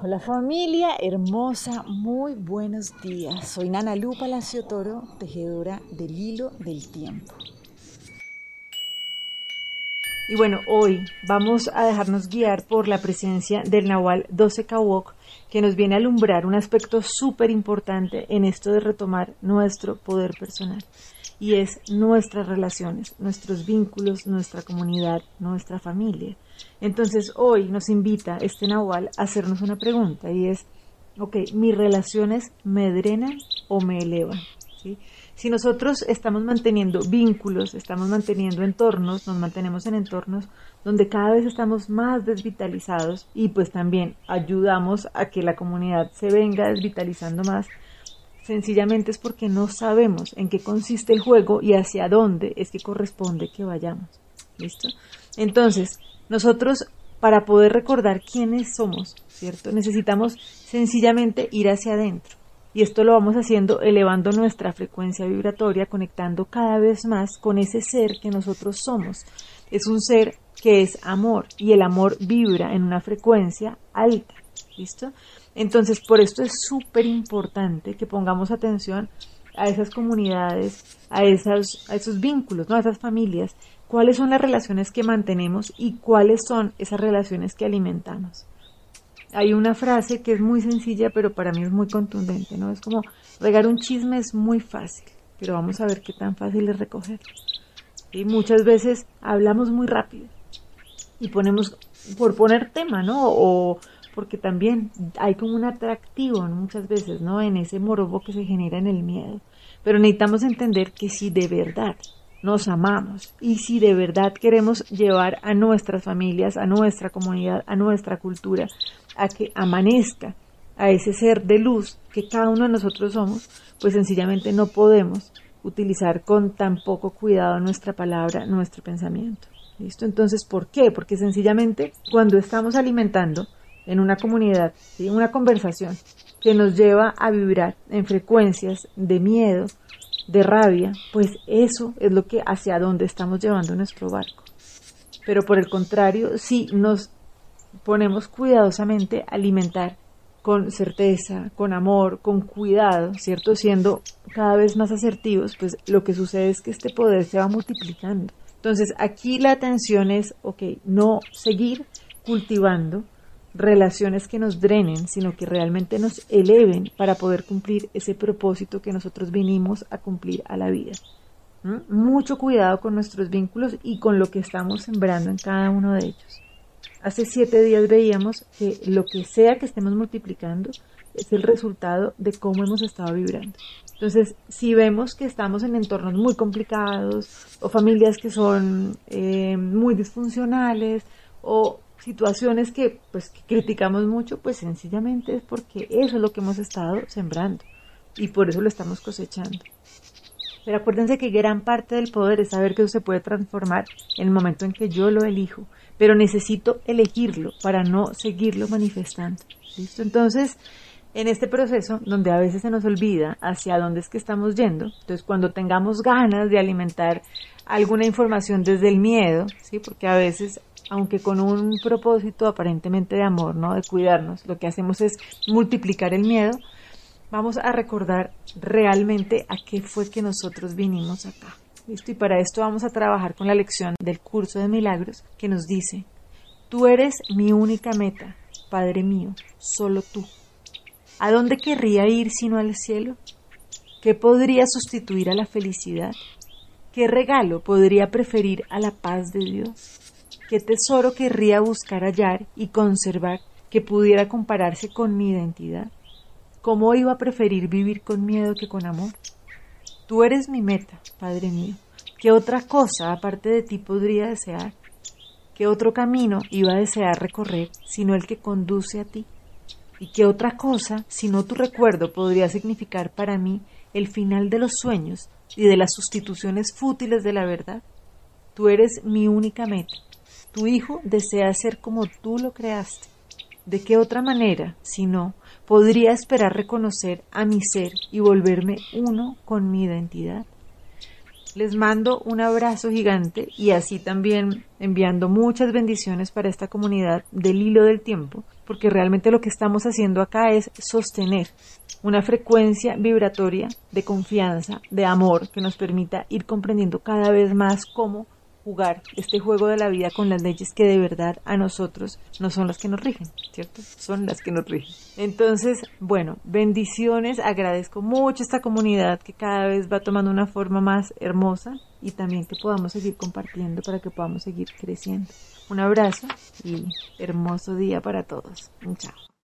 Hola familia hermosa, muy buenos días. Soy Nana Lu Palacio Toro, tejedora del hilo del tiempo. Y bueno, hoy vamos a dejarnos guiar por la presencia del Nahual 12 Kawok, que nos viene a alumbrar un aspecto súper importante en esto de retomar nuestro poder personal. Y es nuestras relaciones, nuestros vínculos, nuestra comunidad, nuestra familia. Entonces hoy nos invita este Nahual a hacernos una pregunta y es, ok, ¿mis relaciones me drenan o me elevan? ¿Sí? Si nosotros estamos manteniendo vínculos, estamos manteniendo entornos, nos mantenemos en entornos donde cada vez estamos más desvitalizados y pues también ayudamos a que la comunidad se venga desvitalizando más, sencillamente es porque no sabemos en qué consiste el juego y hacia dónde es que corresponde que vayamos. ¿Listo? Entonces, nosotros para poder recordar quiénes somos, ¿cierto? Necesitamos sencillamente ir hacia adentro y esto lo vamos haciendo elevando nuestra frecuencia vibratoria, conectando cada vez más con ese ser que nosotros somos. Es un ser que es amor y el amor vibra en una frecuencia alta. ¿Listo? Entonces, por esto es súper importante que pongamos atención a esas comunidades, a esos, a esos vínculos, ¿no? a esas familias, cuáles son las relaciones que mantenemos y cuáles son esas relaciones que alimentamos hay una frase que es muy sencilla, pero para mí es muy contundente, ¿no? Es como, regar un chisme es muy fácil, pero vamos a ver qué tan fácil es recoger. Y muchas veces hablamos muy rápido y ponemos, por poner tema, ¿no? O porque también hay como un atractivo muchas veces, ¿no? En ese morobo que se genera en el miedo. Pero necesitamos entender que si de verdad nos amamos y si de verdad queremos llevar a nuestras familias, a nuestra comunidad, a nuestra cultura, a que amanezca a ese ser de luz que cada uno de nosotros somos, pues sencillamente no podemos utilizar con tan poco cuidado nuestra palabra, nuestro pensamiento. ¿Listo? Entonces, ¿por qué? Porque sencillamente cuando estamos alimentando en una comunidad, en una conversación que nos lleva a vibrar en frecuencias de miedo, de rabia, pues eso es lo que hacia dónde estamos llevando nuestro barco. Pero por el contrario, si nos ponemos cuidadosamente a alimentar con certeza, con amor, con cuidado, ¿cierto? Siendo cada vez más asertivos, pues lo que sucede es que este poder se va multiplicando. Entonces aquí la atención es, ok, no seguir cultivando relaciones que nos drenen, sino que realmente nos eleven para poder cumplir ese propósito que nosotros vinimos a cumplir a la vida. Mucho cuidado con nuestros vínculos y con lo que estamos sembrando en cada uno de ellos. Hace siete días veíamos que lo que sea que estemos multiplicando es el resultado de cómo hemos estado vibrando. Entonces, si vemos que estamos en entornos muy complicados o familias que son eh, muy disfuncionales o situaciones que pues que criticamos mucho, pues sencillamente es porque eso es lo que hemos estado sembrando y por eso lo estamos cosechando. Pero acuérdense que gran parte del poder es saber que eso se puede transformar en el momento en que yo lo elijo pero necesito elegirlo para no seguirlo manifestando. ¿Listo? Entonces, en este proceso, donde a veces se nos olvida hacia dónde es que estamos yendo, entonces cuando tengamos ganas de alimentar alguna información desde el miedo, ¿sí? Porque a veces aunque con un propósito aparentemente de amor, ¿no? De cuidarnos, lo que hacemos es multiplicar el miedo, vamos a recordar realmente a qué fue que nosotros vinimos acá. Listo, y para esto vamos a trabajar con la lección del curso de milagros que nos dice, tú eres mi única meta, Padre mío, solo tú. ¿A dónde querría ir sino al cielo? ¿Qué podría sustituir a la felicidad? ¿Qué regalo podría preferir a la paz de Dios? ¿Qué tesoro querría buscar hallar y conservar que pudiera compararse con mi identidad? ¿Cómo iba a preferir vivir con miedo que con amor? Tú eres mi meta, Padre mío. ¿Qué otra cosa aparte de ti podría desear? ¿Qué otro camino iba a desear recorrer sino el que conduce a ti? ¿Y qué otra cosa, sino tu recuerdo, podría significar para mí el final de los sueños y de las sustituciones fútiles de la verdad? Tú eres mi única meta. Tu hijo desea ser como tú lo creaste. ¿De qué otra manera, si no, podría esperar reconocer a mi ser y volverme uno con mi identidad? Les mando un abrazo gigante y así también enviando muchas bendiciones para esta comunidad del hilo del tiempo, porque realmente lo que estamos haciendo acá es sostener una frecuencia vibratoria de confianza, de amor, que nos permita ir comprendiendo cada vez más cómo jugar este juego de la vida con las leyes que de verdad a nosotros no son las que nos rigen, ¿cierto? Son las que nos rigen. Entonces, bueno, bendiciones, agradezco mucho esta comunidad que cada vez va tomando una forma más hermosa y también que podamos seguir compartiendo para que podamos seguir creciendo. Un abrazo y hermoso día para todos. Chao.